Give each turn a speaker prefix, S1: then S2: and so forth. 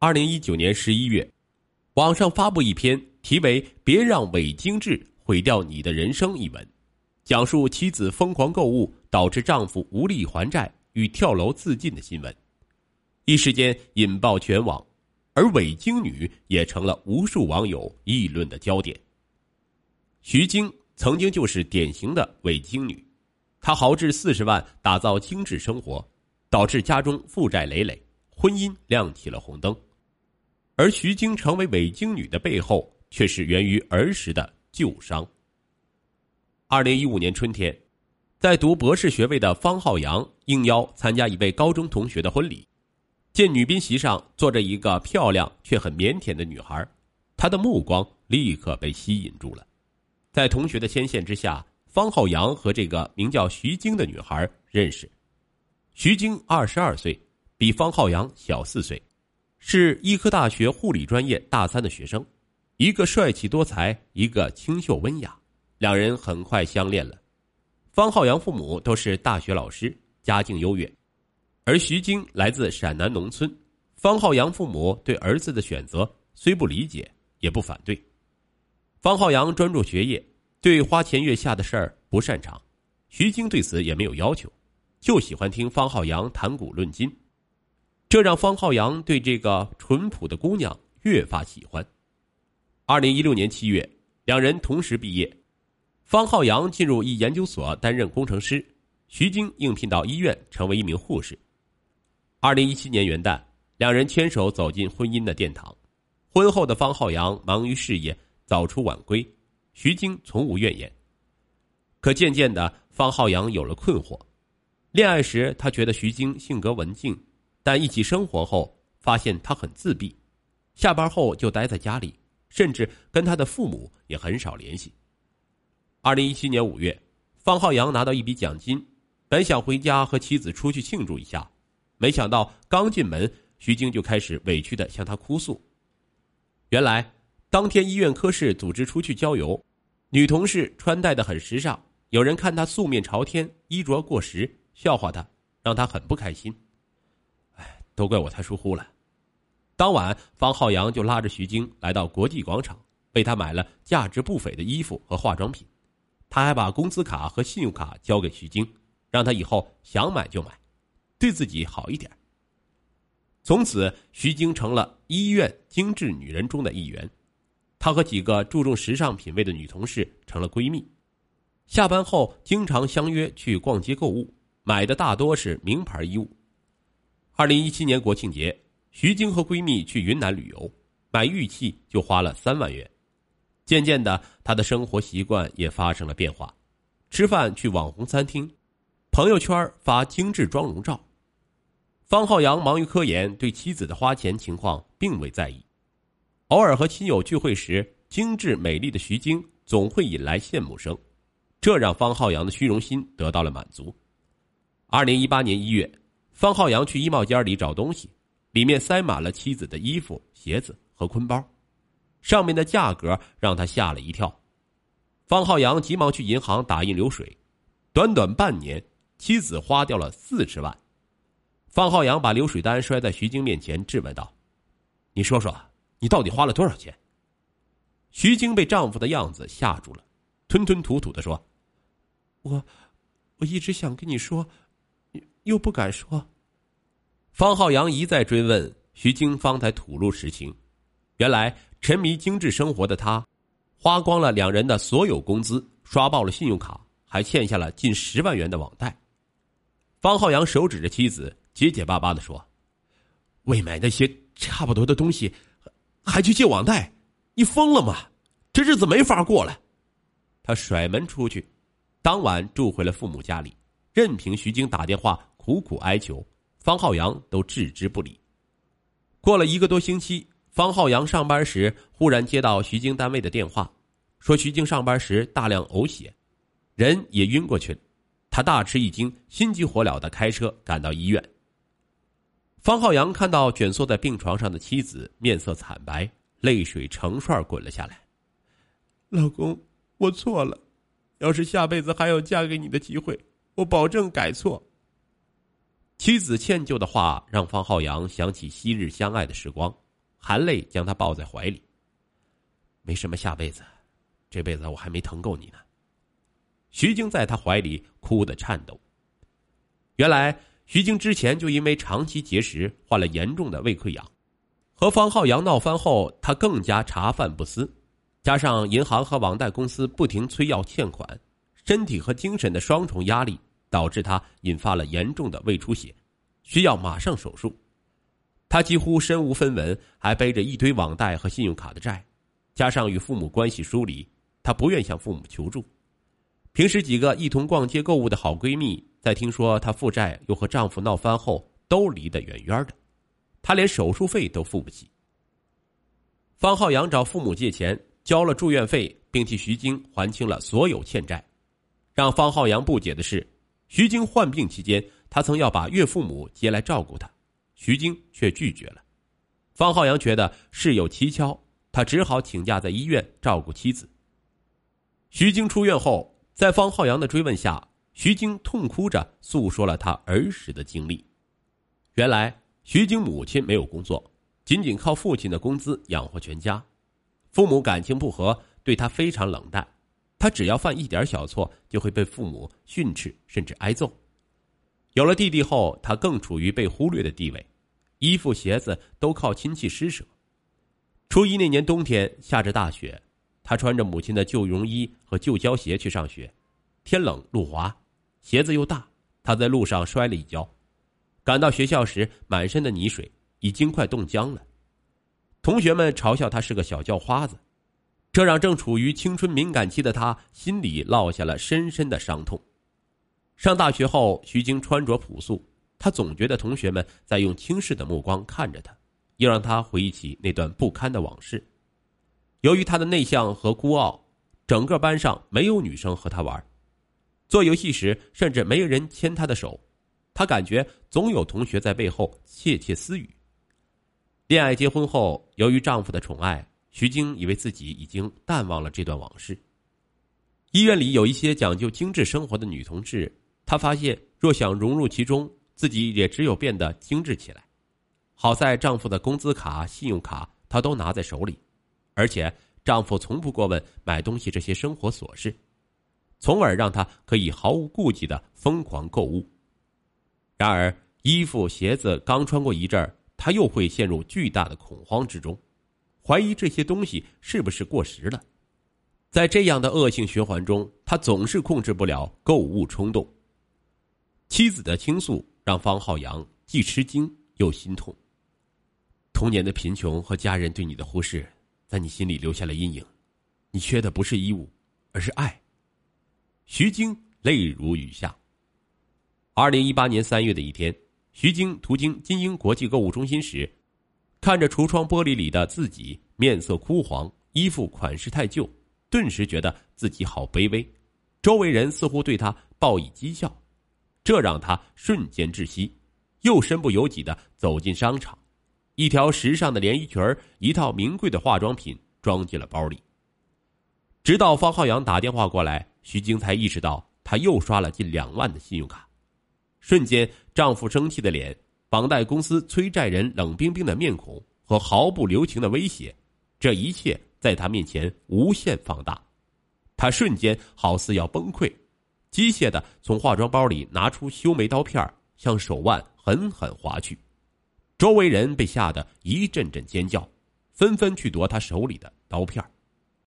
S1: 二零一九年十一月，网上发布一篇题为“别让伪精致毁掉你的人生”一文，讲述妻子疯狂购物导致丈夫无力还债与跳楼自尽的新闻，一时间引爆全网，而伪精女也成了无数网友议论的焦点。徐晶曾经就是典型的伪精女，她豪掷四十万打造精致生活，导致家中负债累累，婚姻亮起了红灯。而徐晶成为伪精女的背后，却是源于儿时的旧伤。二零一五年春天，在读博士学位的方浩洋应邀参加一位高中同学的婚礼，见女宾席上坐着一个漂亮却很腼腆的女孩，他的目光立刻被吸引住了。在同学的牵线之下，方浩洋和这个名叫徐晶的女孩认识。徐晶二十二岁，比方浩洋小四岁。是医科大学护理专业大三的学生，一个帅气多才，一个清秀温雅，两人很快相恋了。方浩洋父母都是大学老师，家境优越，而徐晶来自陕南农村。方浩洋父母对儿子的选择虽不理解，也不反对。方浩洋专注学业，对花前月下的事儿不擅长，徐晶对此也没有要求，就喜欢听方浩洋谈古论今。这让方浩洋对这个淳朴的姑娘越发喜欢。二零一六年七月，两人同时毕业，方浩洋进入一研究所担任工程师，徐晶应聘到医院成为一名护士。二零一七年元旦，两人牵手走进婚姻的殿堂。婚后的方浩洋忙于事业，早出晚归，徐晶从无怨言。可渐渐的，方浩洋有了困惑。恋爱时，他觉得徐晶性格文静。但一起生活后，发现他很自闭，下班后就待在家里，甚至跟他的父母也很少联系。二零一七年五月，方浩洋拿到一笔奖金，本想回家和妻子出去庆祝一下，没想到刚进门，徐晶就开始委屈的向他哭诉。原来，当天医院科室组织出去郊游，女同事穿戴的很时尚，有人看她素面朝天，衣着过时，笑话她，让她很不开心。都怪我太疏忽了。当晚，方浩洋就拉着徐晶来到国际广场，为她买了价值不菲的衣服和化妆品。他还把工资卡和信用卡交给徐晶，让她以后想买就买，对自己好一点。从此，徐晶成了医院精致女人中的一员。她和几个注重时尚品味的女同事成了闺蜜，下班后经常相约去逛街购物，买的大多是名牌衣物。二零一七年国庆节，徐晶和闺蜜去云南旅游，买玉器就花了三万元。渐渐的，她的生活习惯也发生了变化，吃饭去网红餐厅，朋友圈发精致妆容照。方浩洋忙于科研，对妻子的花钱情况并未在意。偶尔和亲友聚会时，精致美丽的徐晶总会引来羡慕声，这让方浩洋的虚荣心得到了满足。二零一八年一月。方浩洋去衣帽间里找东西，里面塞满了妻子的衣服、鞋子和坤包，上面的价格让他吓了一跳。方浩洋急忙去银行打印流水，短短半年，妻子花掉了四十万。方浩洋把流水单摔在徐晶面前，质问道：“你说说，你到底花了多少钱？”徐晶被丈夫的样子吓住了，吞吞吐吐的说：“我，我一直想跟你说。”又不敢说。方浩洋一再追问，徐晶方才吐露实情。原来沉迷精致生活的他，花光了两人的所有工资，刷爆了信用卡，还欠下了近十万元的网贷。方浩洋手指着妻子，结结巴巴的说：“为买那些差不多的东西，还去借网贷？你疯了吗？这日子没法过了。”他甩门出去，当晚住回了父母家里，任凭徐晶打电话。苦苦哀求，方浩洋都置之不理。过了一个多星期，方浩洋上班时忽然接到徐晶单位的电话，说徐晶上班时大量呕血，人也晕过去了。他大吃一惊，心急火燎的开车赶到医院。方浩洋看到蜷缩在病床上的妻子，面色惨白，泪水成串滚了下来。老公，我错了，要是下辈子还有嫁给你的机会，我保证改错。妻子歉疚的话让方浩洋想起昔日相爱的时光，含泪将她抱在怀里。没什么下辈子，这辈子我还没疼够你呢。徐晶在他怀里哭得颤抖。原来徐晶之前就因为长期节食，患了严重的胃溃疡。和方浩洋闹翻后，他更加茶饭不思，加上银行和网贷公司不停催要欠款，身体和精神的双重压力，导致他引发了严重的胃出血，需要马上手术。他几乎身无分文，还背着一堆网贷和信用卡的债，加上与父母关系疏离，他不愿向父母求助。平时几个一同逛街购物的好闺蜜，在听说她负债又和丈夫闹翻后，都离得远远的。她连手术费都付不起。方浩洋找父母借钱，交了住院费，并替徐晶还清了所有欠债。让方浩洋不解的是，徐晶患病期间，他曾要把岳父母接来照顾他，徐晶却拒绝了。方浩洋觉得事有蹊跷，他只好请假在医院照顾妻子。徐晶出院后，在方浩洋的追问下，徐晶痛哭着诉说了他儿时的经历。原来。徐晶母亲没有工作，仅仅靠父亲的工资养活全家。父母感情不和，对他非常冷淡。他只要犯一点小错，就会被父母训斥，甚至挨揍。有了弟弟后，他更处于被忽略的地位，衣服鞋子都靠亲戚施舍。初一那年冬天，下着大雪，他穿着母亲的旧绒衣和旧胶鞋去上学。天冷路滑，鞋子又大，他在路上摔了一跤。赶到学校时，满身的泥水已经快冻僵了。同学们嘲笑他是个小叫花子，这让正处于青春敏感期的他心里落下了深深的伤痛。上大学后，徐晶穿着朴素，他总觉得同学们在用轻视的目光看着他，又让他回忆起那段不堪的往事。由于他的内向和孤傲，整个班上没有女生和他玩，做游戏时甚至没有人牵他的手。她感觉总有同学在背后窃窃私语。恋爱结婚后，由于丈夫的宠爱，徐晶以为自己已经淡忘了这段往事。医院里有一些讲究精致生活的女同志，她发现若想融入其中，自己也只有变得精致起来。好在丈夫的工资卡、信用卡她都拿在手里，而且丈夫从不过问买东西这些生活琐事，从而让她可以毫无顾忌的疯狂购物。然而，衣服鞋子刚穿过一阵儿，他又会陷入巨大的恐慌之中，怀疑这些东西是不是过时了。在这样的恶性循环中，他总是控制不了购物冲动。妻子的倾诉让方浩洋既吃惊又心痛。童年的贫穷和家人对你的忽视，在你心里留下了阴影。你缺的不是衣物，而是爱。徐晶泪如雨下。二零一八年三月的一天，徐晶途经金鹰国际购物中心时，看着橱窗玻璃里的自己，面色枯黄，衣服款式太旧，顿时觉得自己好卑微。周围人似乎对他报以讥笑，这让他瞬间窒息，又身不由己的走进商场，一条时尚的连衣裙一套名贵的化妆品装进了包里。直到方浩洋打电话过来，徐晶才意识到他又刷了近两万的信用卡。瞬间，丈夫生气的脸、房贷公司催债人冷冰冰的面孔和毫不留情的威胁，这一切在他面前无限放大。他瞬间好似要崩溃，机械的从化妆包里拿出修眉刀片，向手腕狠狠划去。周围人被吓得一阵阵尖叫，纷纷去夺他手里的刀片。